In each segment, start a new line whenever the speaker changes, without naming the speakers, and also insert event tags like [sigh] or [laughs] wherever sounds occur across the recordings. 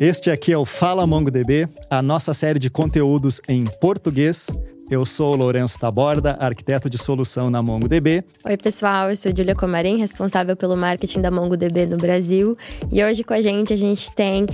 Este aqui é o Fala MongoDB, a nossa série de conteúdos em português. Eu sou o Lourenço Taborda, arquiteto de solução na MongoDB.
Oi, pessoal, eu sou Julia Comarim, responsável pelo marketing da MongoDB no Brasil. E hoje com a gente, a gente tem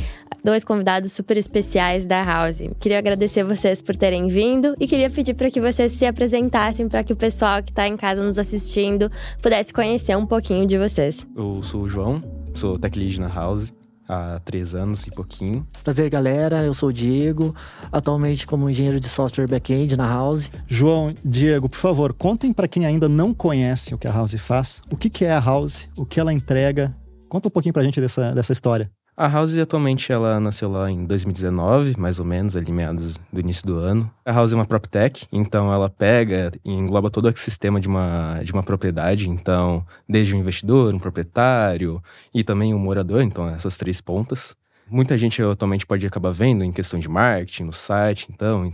dois convidados super especiais da House. Queria agradecer vocês por terem vindo e queria pedir para que vocês se apresentassem para que o pessoal que está em casa nos assistindo pudesse conhecer um pouquinho de vocês.
Eu sou o João, sou tech lead na House há três anos e pouquinho.
Prazer, galera. Eu sou o Diego, atualmente como engenheiro de software back-end na House.
João, Diego, por favor, contem para quem ainda não conhece o que a House faz, o que, que é a House, o que ela entrega. Conta um pouquinho para a gente dessa, dessa história.
A House atualmente ela nasceu lá em 2019, mais ou menos, ali meados do início do ano. A House é uma PropTech, então ela pega e engloba todo o ecossistema de uma, de uma propriedade, então desde um investidor, um proprietário e também um morador, então essas três pontas. Muita gente atualmente pode acabar vendo em questão de marketing no site, então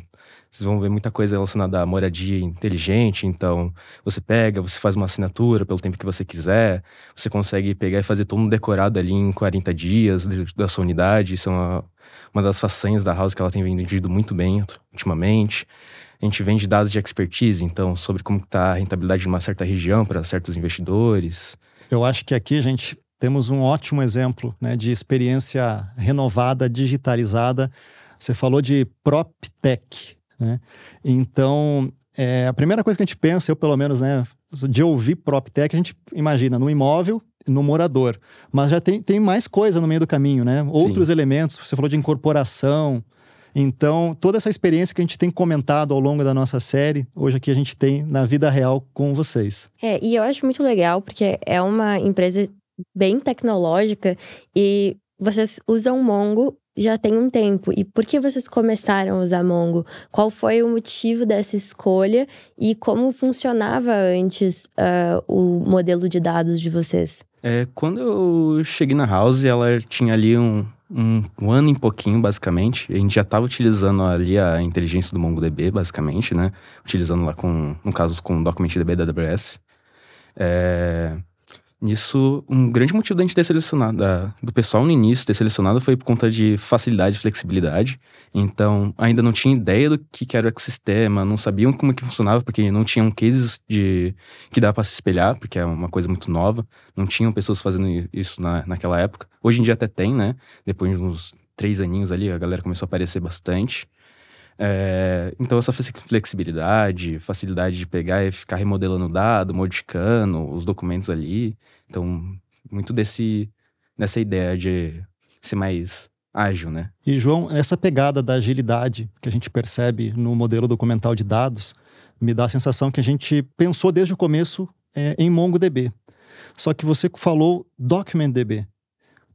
vocês vão ver muita coisa relacionada à moradia inteligente. Então, você pega, você faz uma assinatura pelo tempo que você quiser. Você consegue pegar e fazer todo um decorado ali em 40 dias da sua unidade. Isso é uma, uma das façanhas da House que ela tem vendido muito bem ultimamente. A gente vende dados de expertise, então, sobre como está a rentabilidade de uma certa região para certos investidores.
Eu acho que aqui a gente temos um ótimo exemplo né, de experiência renovada, digitalizada. Você falou de PropTech. Né? Então, é, a primeira coisa que a gente pensa, eu pelo menos, né, de ouvir PropTech, a gente imagina no imóvel, no morador. Mas já tem, tem mais coisa no meio do caminho, né? Outros Sim. elementos, você falou de incorporação. Então, toda essa experiência que a gente tem comentado ao longo da nossa série, hoje aqui a gente tem na vida real com vocês.
É, e eu acho muito legal, porque é uma empresa bem tecnológica e vocês usam Mongo já tem um tempo. E por que vocês começaram a usar Mongo? Qual foi o motivo dessa escolha e como funcionava antes uh, o modelo de dados de vocês?
É, quando eu cheguei na House, ela tinha ali um, um, um ano e pouquinho, basicamente. A gente já estava utilizando ali a inteligência do MongoDB, basicamente, né? Utilizando lá com, no caso, com o DocumentDB da AWS. É, Nisso, um grande motivo da gente ter selecionado, da, do pessoal no início ter selecionado foi por conta de facilidade e flexibilidade. Então, ainda não tinha ideia do que, que era o ecossistema, não sabiam como que funcionava, porque não tinham cases de que dá para se espelhar, porque é uma coisa muito nova. Não tinham pessoas fazendo isso na, naquela época. Hoje em dia até tem, né? Depois de uns três aninhos ali, a galera começou a aparecer bastante. É, então, essa flexibilidade, facilidade de pegar e ficar remodelando o dado, modificando os documentos ali. Então, muito desse, dessa ideia de ser mais ágil, né?
E, João, essa pegada da agilidade que a gente percebe no modelo documental de dados me dá a sensação que a gente pensou desde o começo é, em MongoDB. Só que você falou DocumentDB.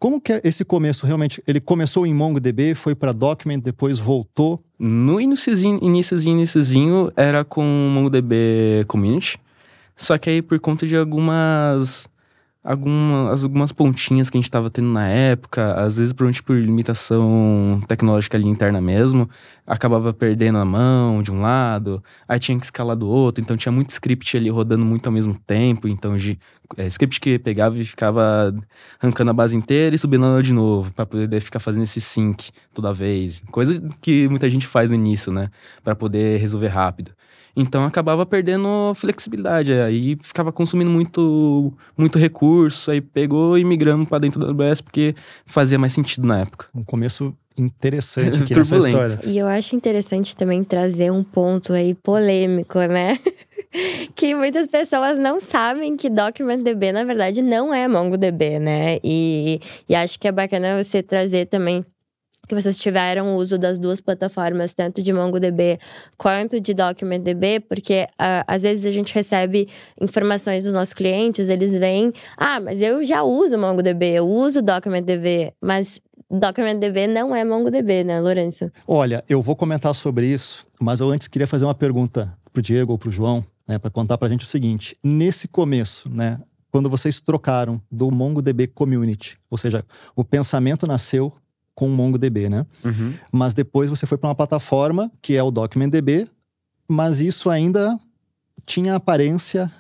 Como que esse começo realmente? Ele começou em MongoDB, foi para Document, depois voltou?
No iníciozinho, iníciozinho, iníciozinho era com MongoDB Community. Só que aí por conta de algumas algumas, algumas pontinhas que a gente estava tendo na época, às vezes por limitação tecnológica ali interna mesmo, acabava perdendo a mão de um lado, aí tinha que escalar do outro, então tinha muito script ali rodando muito ao mesmo tempo, então de, é, script que pegava e ficava arrancando a base inteira e subindo ela de novo, para poder ficar fazendo esse sync toda vez, coisa que muita gente faz no início, né, para poder resolver rápido. Então acabava perdendo flexibilidade, aí ficava consumindo muito, muito recurso, aí pegou e migramos para dentro da AWS porque fazia mais sentido na época.
Um começo interessante [laughs] aqui nessa história.
E eu acho interessante também trazer um ponto aí polêmico, né? [laughs] que muitas pessoas não sabem que DocumentDB, na verdade, não é MongoDB, né? E, e acho que é bacana você trazer também que vocês tiveram o uso das duas plataformas, tanto de MongoDB quanto de DocumentDB, porque uh, às vezes a gente recebe informações dos nossos clientes, eles vêm, ah, mas eu já uso MongoDB, eu uso DocumentDB, mas DocumentDB não é MongoDB, né, Lourenço?
Olha, eu vou comentar sobre isso, mas eu antes queria fazer uma pergunta pro Diego ou pro João, né, para contar pra gente o seguinte. Nesse começo, né, quando vocês trocaram do MongoDB Community, ou seja, o pensamento nasceu com o MongoDB, né? Uhum. Mas depois você foi para uma plataforma que é o DocumentDB, mas isso ainda tinha aparência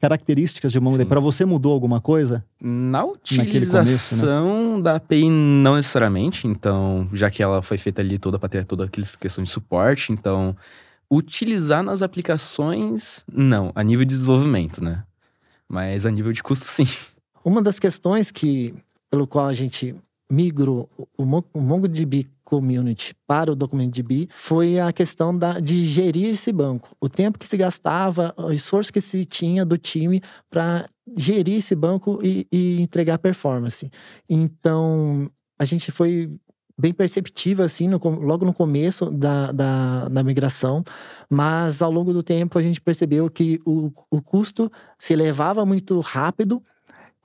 características de MongoDB. Para você mudou alguma coisa?
Na
começo, né?
utilização da API, não necessariamente. Então, já que ela foi feita ali toda para ter toda aquela questão de suporte, então utilizar nas aplicações, não, a nível de desenvolvimento, né? Mas a nível de custo, [laughs] sim.
Uma das questões que, pelo qual a gente migrou o, Mo- o MongoDB Community para o DocumentDB foi a questão da, de gerir esse banco. O tempo que se gastava, o esforço que se tinha do time para gerir esse banco e, e entregar performance. Então, a gente foi bem perceptível, assim, no logo no começo da, da, da migração, mas ao longo do tempo a gente percebeu que o, o custo se elevava muito rápido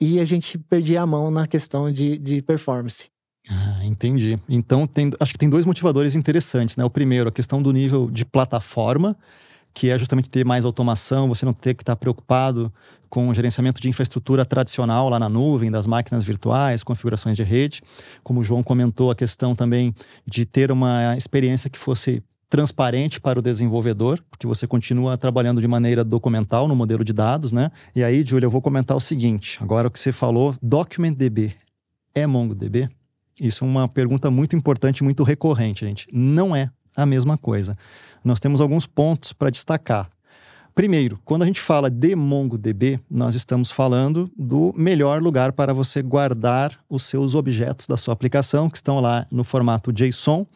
e a gente perdia a mão na questão de, de performance.
Ah, entendi. Então, tem- acho que tem dois motivadores interessantes, né? O primeiro, a questão do nível de plataforma, que é justamente ter mais automação, você não ter que estar preocupado com o gerenciamento de infraestrutura tradicional lá na nuvem, das máquinas virtuais, configurações de rede. Como o João comentou, a questão também de ter uma experiência que fosse transparente para o desenvolvedor, porque você continua trabalhando de maneira documental no modelo de dados, né? E aí, Júlia, eu vou comentar o seguinte. Agora o que você falou, DocumentDB é MongoDB? Isso é uma pergunta muito importante, muito recorrente, gente. Não é a mesma coisa. Nós temos alguns pontos para destacar. Primeiro, quando a gente fala de MongoDB, nós estamos falando do melhor lugar para você guardar os seus objetos da sua aplicação, que estão lá no formato JSON,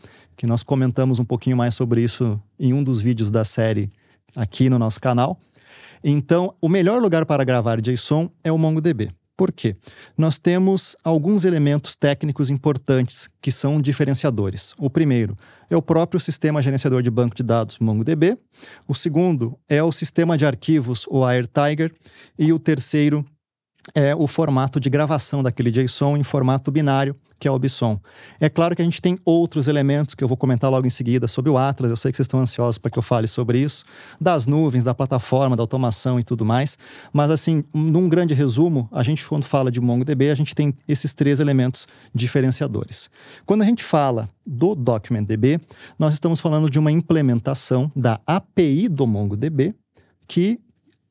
que nós comentamos um pouquinho mais sobre isso em um dos vídeos da série aqui no nosso canal. Então, o melhor lugar para gravar JSON é o MongoDB. Por quê? Nós temos alguns elementos técnicos importantes que são diferenciadores. O primeiro é o próprio sistema gerenciador de banco de dados MongoDB. O segundo é o sistema de arquivos, o AirTiger. E o terceiro é o formato de gravação daquele JSON em formato binário, que é o BSON. É claro que a gente tem outros elementos que eu vou comentar logo em seguida sobre o Atlas. Eu sei que vocês estão ansiosos para que eu fale sobre isso, das nuvens, da plataforma, da automação e tudo mais. Mas, assim, num grande resumo, a gente, quando fala de MongoDB, a gente tem esses três elementos diferenciadores. Quando a gente fala do DocumentDB, nós estamos falando de uma implementação da API do MongoDB que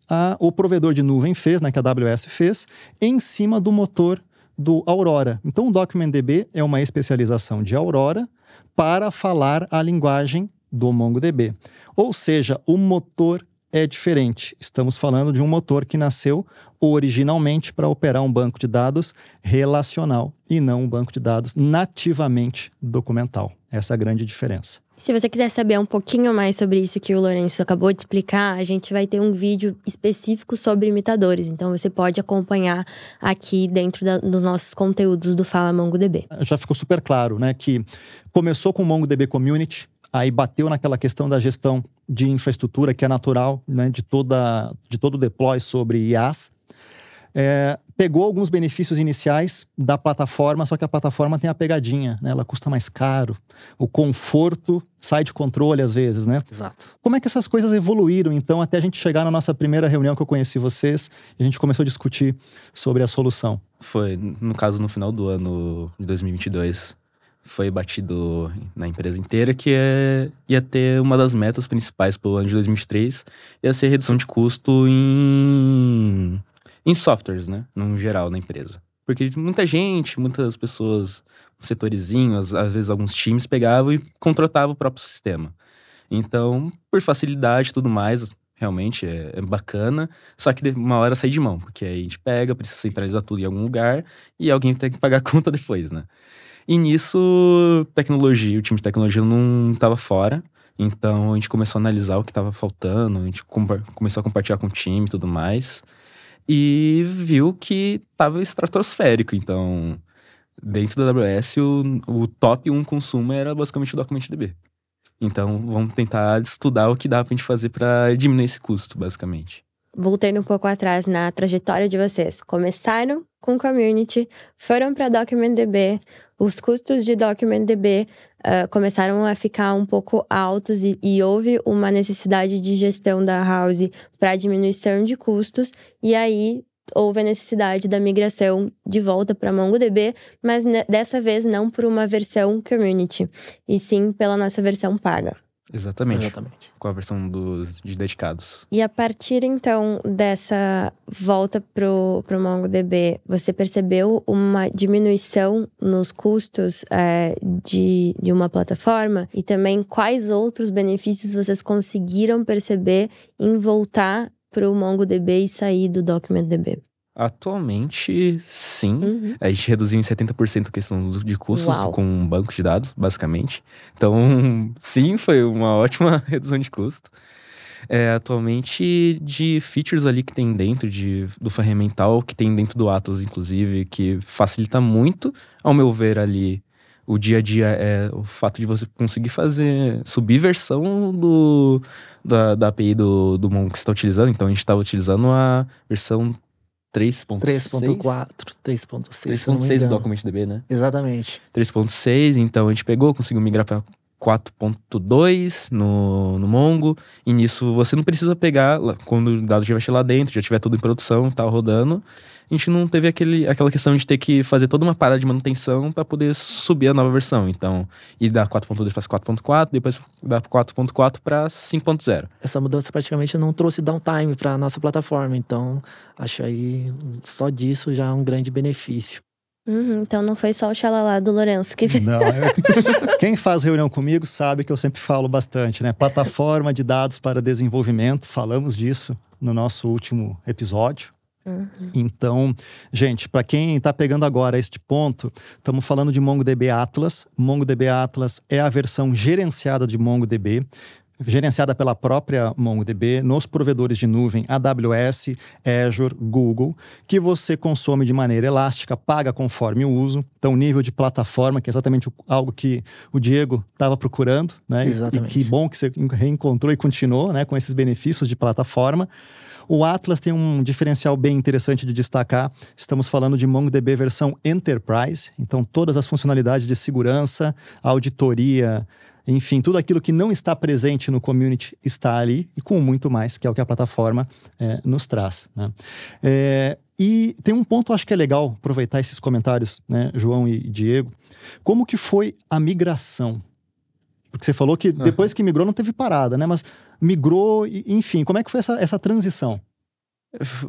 a- o provedor de nuvem fez, né, que a AWS fez, em cima do motor do Aurora. Então, o DocumentDB é uma especialização de Aurora para falar a linguagem do MongoDB. Ou seja, o motor é diferente. Estamos falando de um motor que nasceu originalmente para operar um banco de dados relacional e não um banco de dados nativamente documental. Essa é a grande diferença.
Se você quiser saber um pouquinho mais sobre isso que o Lourenço acabou de explicar, a gente vai ter um vídeo específico sobre imitadores. Então você pode acompanhar aqui dentro da- dos nossos conteúdos do Fala MongoDB.
já ficou super claro, né, que começou com o MongoDB Community, aí bateu naquela questão da gestão de infraestrutura que é natural, né, de toda de todo o deploy sobre IaaS. É, pegou alguns benefícios iniciais da plataforma, só que a plataforma tem a pegadinha, né? Ela custa mais caro. O conforto sai de controle às vezes, né?
Exato.
Como é que essas coisas evoluíram, então, até a gente chegar na nossa primeira reunião que eu conheci vocês e a gente começou a discutir sobre a solução?
Foi, no caso, no final do ano de 2022, foi batido na empresa inteira que é, ia ter uma das metas principais para o ano de 2023, ia ser redução de custo em, em softwares, né? No geral, na empresa. Porque muita gente, muitas pessoas, um setorizinho, às, vezes alguns times pegavam e contratavam o próprio sistema. Então, por facilidade e tudo mais, realmente é, é bacana. Só que uma hora sai de mão, porque aí a gente pega, precisa centralizar tudo em algum lugar e alguém tem que pagar a [laughs] conta depois, né? E nisso, tecnologia, o time de tecnologia não estava fora. Então a gente começou a analisar o que estava faltando, a gente começou a compartilhar com o time e tudo mais. E viu que estava estratosférico. Então, dentro da AWS, o, o top 1 consumo era basicamente o DocumentDB. Então, vamos tentar estudar o que dá pra gente fazer para diminuir esse custo, basicamente.
Voltando um pouco atrás na trajetória de vocês. Começaram com Community, foram para DocumentDB, os custos de DocumentDB ah, começaram a ficar um pouco altos e, e houve uma necessidade de gestão da house para diminuição de custos, e aí houve a necessidade da migração de volta para MongoDB, mas ne- dessa vez não por uma versão Community, e sim pela nossa versão paga.
Exatamente.
Exatamente.
Com a versão dos de dedicados.
E a partir então dessa volta pro, pro MongoDB, você percebeu uma diminuição nos custos é, de, de uma plataforma? E também quais outros benefícios vocês conseguiram perceber em voltar pro MongoDB e sair do DocumentDB?
Atualmente, sim.
Uhum.
A gente reduziu em 70% a questão de custos
Uau.
com um banco de dados, basicamente. Então, [laughs] sim, foi uma ótima [laughs] redução de custo. É, atualmente, de features ali que tem dentro de, do ferramental, que tem dentro do Atlas, inclusive, que facilita muito, ao meu ver, ali, o dia a dia é o fato de você conseguir fazer, subir versão do, da, da API do, do Mongo que você está utilizando. Então, a gente estava utilizando a versão 3.6.
3.4, 3.6, se eu não me
3.6 do. DocumentDB, né?
Exatamente.
3.6, então a gente pegou, conseguiu migrar para 4.2 no, no Mongo. E nisso você não precisa pegar, quando o dado já estiver lá dentro, já estiver tudo em produção, tá rodando. A gente não teve aquele, aquela questão de ter que fazer toda uma parada de manutenção para poder subir a nova versão. Então, ir da 4.2 para 4.4, depois da 4.4 para 5.0.
Essa mudança praticamente não trouxe downtime para nossa plataforma, então acho aí só disso já é um grande benefício.
Uhum, então não foi só o xalalá do Lourenço que
Não, eu- [laughs] quem faz reunião comigo sabe que eu sempre falo bastante, né? Plataforma de dados para desenvolvimento, falamos disso no nosso último episódio. Então, gente, para quem está pegando agora este ponto, estamos falando de MongoDB Atlas. MongoDB Atlas é a versão gerenciada de MongoDB, gerenciada pela própria MongoDB nos provedores de nuvem AWS, Azure, Google, que você consome de maneira elástica, paga conforme o uso. Então, nível de plataforma, que é exatamente algo que o Diego estava procurando, né?
Exatamente.
E que bom que você reencontrou e continuou, né, com esses benefícios de plataforma. O Atlas tem um diferencial bem interessante de destacar. Estamos falando de MongoDB versão Enterprise, então todas as funcionalidades de segurança, auditoria, enfim, tudo aquilo que não está presente no community está ali e com muito mais, que é o que a plataforma eh, nos traz. né? É, e tem um ponto, acho que é legal aproveitar esses comentários, né, João e Diego. Como que foi a migração? Porque você falou que depois que migrou não teve parada, né? Mas migrou, enfim, como é que foi essa, essa transição?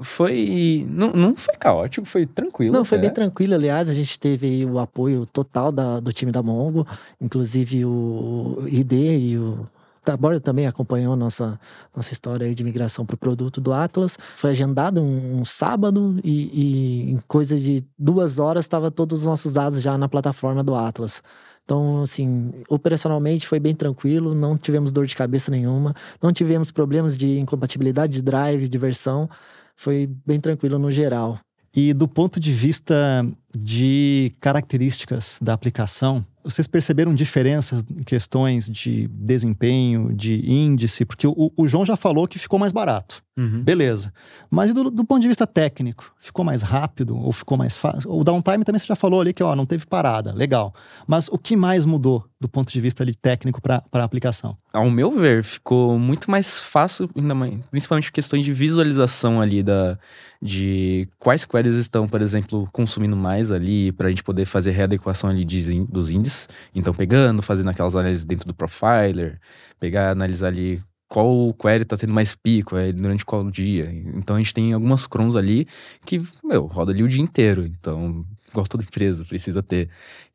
Foi. Não, não foi caótico, foi tranquilo.
Não, foi bem tranquilo. Aliás, a gente teve o apoio total da- do time da Mongo, inclusive o ID e o Tabor também acompanhou nossa, nossa história aí de migração para o produto do Atlas. Foi agendado um, um sábado e, e em coisa de duas horas estava todos os nossos dados já na plataforma do Atlas. Então, assim, operacionalmente foi bem tranquilo, não tivemos dor de cabeça nenhuma, não tivemos problemas de incompatibilidade de drive, de versão. Foi bem tranquilo no geral.
E do ponto de vista de características da aplicação, vocês perceberam diferenças em questões de desempenho, de índice? Porque o, o João já falou que ficou mais barato.
Uhum.
Beleza. Mas do, do ponto de vista técnico, ficou mais rápido ou ficou mais fácil? O downtime também você já falou ali que ó, não teve parada, legal. Mas o que mais mudou do ponto de vista ali, técnico para a aplicação?
Ao meu ver, ficou muito mais fácil, ainda mais, principalmente questões de visualização ali da de quais queries estão, por exemplo, consumindo mais ali para a gente poder fazer readequação ali de dos índices. Então, pegando, fazendo aquelas análises dentro do profiler, pegar, analisar ali qual query está tendo mais pico é, durante qual dia. Então, a gente tem algumas crons ali que, meu, roda ali o dia inteiro. Então, igual toda empresa precisa ter.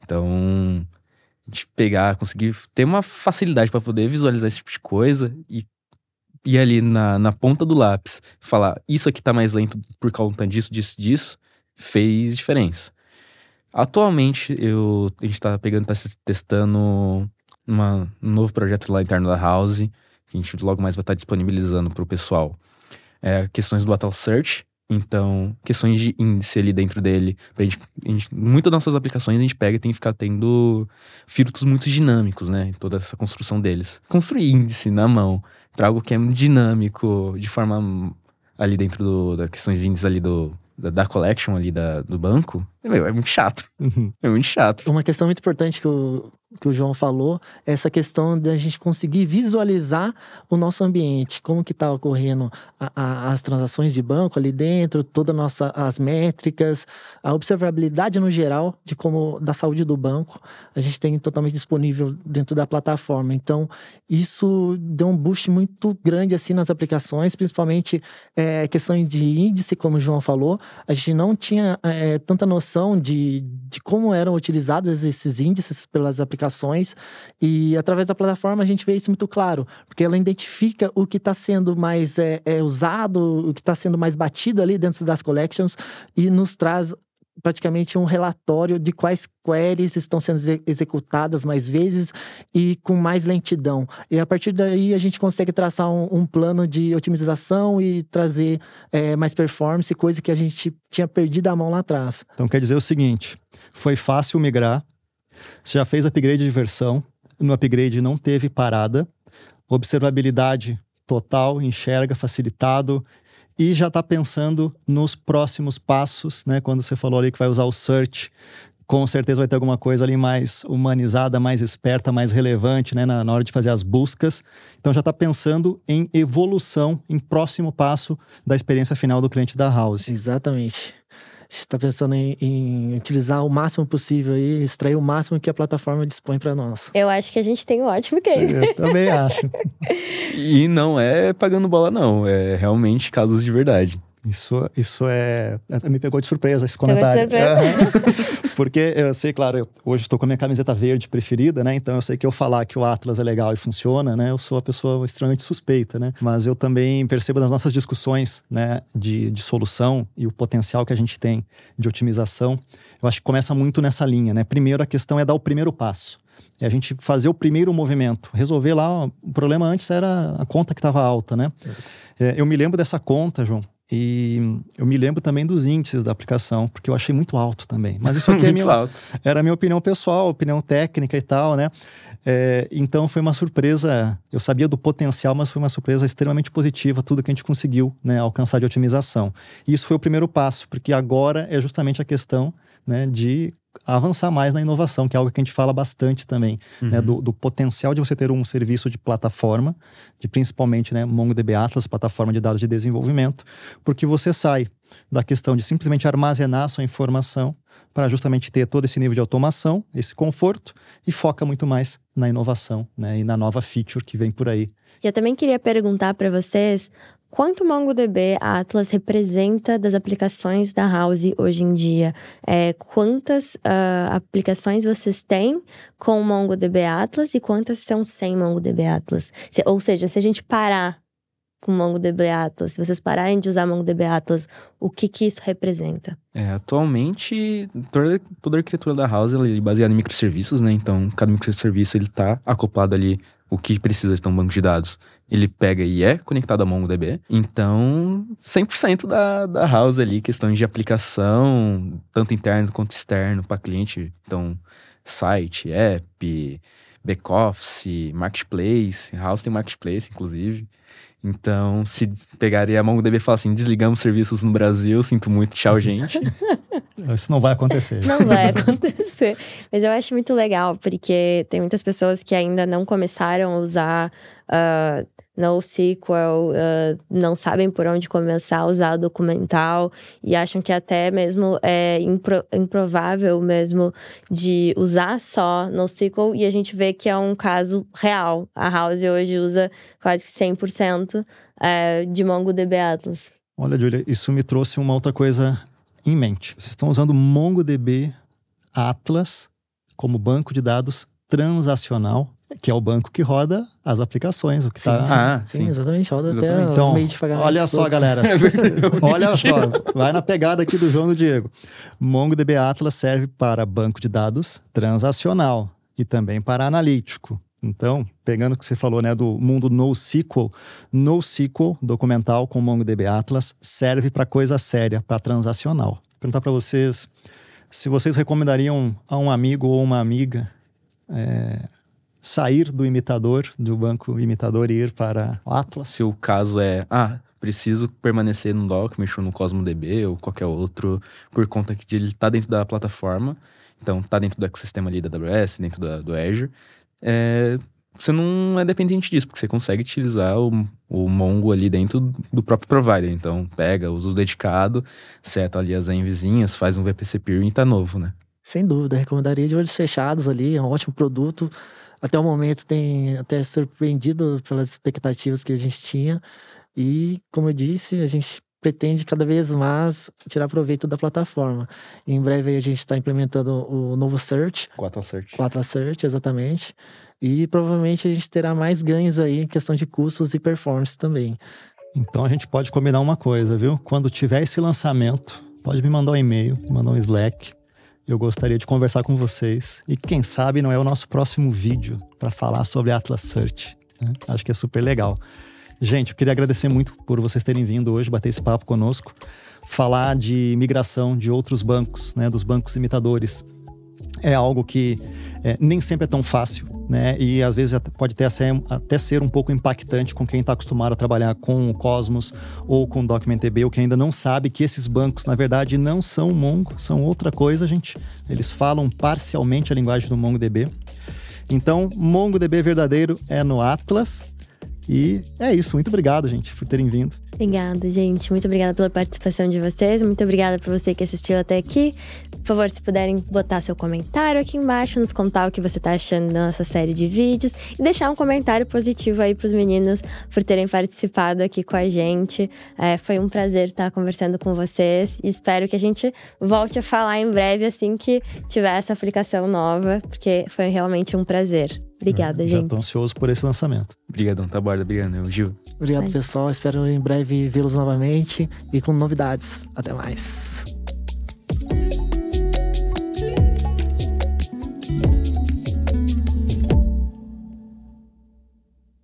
Então, a gente pegar, conseguir ter uma facilidade para poder visualizar esse tipo de coisa e ir ali na, na ponta do lápis, falar isso aqui tá mais lento por conta disso, disso, disso, fez diferença. Atualmente, eu, a gente tá pegando, tá testando uma, um novo projeto lá interno da House, que a gente logo mais vai estar disponibilizando para o pessoal. É, questões do Atlas Search, então, questões de índice ali dentro dele. Pra gente, a gente, muitas das nossas aplicações a gente pega e tem que ficar tendo filtros muito dinâmicos, né? Em toda essa construção deles. Construir índice na mão para algo que é dinâmico, de forma ali dentro do, da questões de índice ali do, da, da collection ali da, do banco, é, meu, é muito chato.
Uhum.
É muito chato.
Uma questão muito importante que o que o João falou, essa questão de a gente conseguir visualizar o nosso ambiente, como que está ocorrendo a, a, as transações de banco ali dentro, todas nossa, as métricas, a observabilidade no geral de como da saúde do banco, a gente tem totalmente disponível dentro da plataforma. Então, isso deu um boost muito grande assim nas aplicações, principalmente é, questão de índice, como o João falou, a gente não tinha é, tanta noção de, de como eram utilizados esses índices pelas aplicações e através da plataforma a gente vê isso muito claro, porque ela identifica o que está sendo mais é, é, usado, o que está sendo mais batido ali dentro das collections e nos traz praticamente um relatório de quais queries estão sendo executadas mais vezes e com mais lentidão. E a partir daí a gente consegue traçar um, um plano de otimização e trazer é, mais performance, coisa que a gente tinha perdido a mão lá atrás.
Então quer dizer o seguinte: foi fácil migrar, você já fez upgrade de versão, no upgrade não teve parada, observabilidade total, enxerga, facilitado, e já está pensando nos próximos passos, né? Quando você falou ali que vai usar o search, com certeza vai ter alguma coisa ali mais humanizada, mais esperta, mais relevante, né? Na, na hora de fazer as buscas. Então já está pensando em evolução, em próximo passo da experiência final do cliente da House.
Exatamente está pensando em, em, utilizar o máximo possível e extrair o máximo que a plataforma dispõe para nós.
Eu acho que a gente tem um ótimo case.
Eu também [laughs] acho. [laughs]
e não é pagando bola, não. É realmente casos de verdade.
Isso, isso é, é. Me pegou de surpresa esse comentário.
Pegou de surpresa. [laughs]
Porque eu sei, claro, eu hoje estou com a minha camiseta verde preferida, né? Então eu sei que eu falar que o Atlas é legal e funciona, né? Eu sou uma pessoa extremamente suspeita, né? Mas eu também percebo nas nossas discussões, né, de, de solução e o potencial que a gente tem de otimização, eu acho que começa muito nessa linha, né? Primeiro, a questão é dar o primeiro passo. É a gente fazer o primeiro movimento. Resolver lá, o problema antes era a conta que estava alta, né? É, eu me lembro dessa conta, João, e eu me lembro também dos índices da aplicação, porque eu achei muito alto também. Mas isso aqui é [laughs] minha, era a minha opinião pessoal, opinião técnica e tal, né? É, então foi uma surpresa. Eu sabia do potencial, mas foi uma surpresa extremamente positiva tudo que a gente conseguiu né, alcançar de otimização. E isso foi o primeiro passo, porque agora é justamente a questão né, de avançar mais na inovação, que é algo que a gente fala bastante também, né, uhum. né, do, do, potencial de você ter um serviço de plataforma, de principalmente né, MongoDB Atlas, plataforma de dados de desenvolvimento, porque você sai da questão de simplesmente armazenar sua informação para justamente ter todo esse nível de automação, esse conforto e foca muito mais na inovação né, e na nova feature que vem por aí.
Eu também queria perguntar para vocês Quanto MongoDB Atlas representa das aplicações da House hoje em dia? É, quantas uh, aplicações vocês têm com MongoDB Atlas e quantas são sem MongoDB Atlas? Se, ou seja, se a gente parar com MongoDB Atlas, se vocês pararem de usar MongoDB Atlas, o que que isso representa?
É, atualmente, toda, toda a arquitetura da House é baseada em microserviços, né? Então, cada microserviço ele está acoplado ali o que precisa de um banco de dados ele pega e é conectado a MongoDB. Então, 100% da, da house ali, questão de aplicação, tanto interno quanto externo para cliente. Então, site, app, back-office, marketplace. House tem marketplace, inclusive. Então, se pegaria a MongoDB e falar assim, desligamos serviços no Brasil, sinto muito, tchau, gente. [laughs]
Isso não vai acontecer.
Não vai acontecer. Mas eu acho muito legal, porque tem muitas pessoas que ainda não começaram a usar uh, NoSQL, uh, não sabem por onde começar a usar o documental e acham que até mesmo é impro improvável mesmo de usar só NoSQL e a gente vê que é um caso real. A House hoje usa quase 100% é, de MongoDB Atlas.
Olha, Julia, isso me trouxe uma outra coisa em mente. Vocês estão usando MongoDB Atlas como banco de dados transacional que é o banco que roda as aplicações, o que está.
Ah, sim. sim. exatamente, roda exatamente. até então, os meios de pagamento.
Olha só, galera. [laughs] olha só, vai na pegada aqui do João do Diego. MongoDB Atlas serve para banco de dados transacional e também para analítico. Então, pegando o que você falou, né, do mundo NoSQL, NoSQL documental com MongoDB Atlas serve para coisa séria, para transacional. Vou perguntar para vocês se vocês recomendariam a um amigo ou uma amiga é, sair do imitador, do banco imitador e ir para o Atlas?
Se o caso é, ah, preciso permanecer no Document ou no CosmoDB ou qualquer outro, por conta que ele está dentro da plataforma, então está dentro do ecossistema ali da AWS, dentro da, do Azure, é, você não é dependente disso, porque você consegue utilizar o, o Mongo ali dentro do próprio provider. Então, pega, usa o dedicado, seta ali as envizinhas, faz um VPC peering e tá novo, né?
Sem dúvida, recomendaria de olhos fechados ali, é um ótimo produto. Até o momento tem até surpreendido pelas expectativas que a gente tinha. E, como eu disse, a gente pretende cada vez mais tirar proveito da plataforma. Em breve a gente está implementando o novo Search.
4 Search.
4 Search, exatamente. E provavelmente a gente terá mais ganhos aí em questão de custos e performance também.
Então a gente pode combinar uma coisa, viu? Quando tiver esse lançamento, pode me mandar um e-mail, me mandar um Slack. Eu gostaria de conversar com vocês. E quem sabe não é o nosso próximo vídeo para falar sobre Atlas Search. Né? Acho que é super legal. Gente, eu queria agradecer muito por vocês terem vindo hoje bater esse papo conosco, falar de migração de outros bancos, né, dos bancos imitadores. É algo que é, nem sempre é tão fácil, né? E às vezes pode até ser, até ser um pouco impactante com quem está acostumado a trabalhar com o Cosmos ou com o DocumentDB, ou que ainda não sabe que esses bancos, na verdade, não são Mongo, são outra coisa, gente. Eles falam parcialmente a linguagem do MongoDB. Então, MongoDB verdadeiro é no Atlas, e é isso. Muito obrigado, gente, por terem vindo.
Obrigada, gente. Muito obrigada pela participação de vocês. Muito obrigada por você que assistiu até aqui. Por favor, se puderem botar seu comentário aqui embaixo, nos contar o que você está achando da nossa série de vídeos e deixar um comentário positivo aí para os meninos por terem participado aqui com a gente. É, foi um prazer estar conversando com vocês e espero que a gente volte a falar em breve assim que tiver essa aplicação nova, porque foi realmente um prazer. Obrigada,
Já
gente.
Já tô ansioso por esse lançamento.
Obrigadão, tá borda. Obrigado, Gil.
Obrigado, pessoal. Espero em breve vê-los novamente e com novidades. Até mais.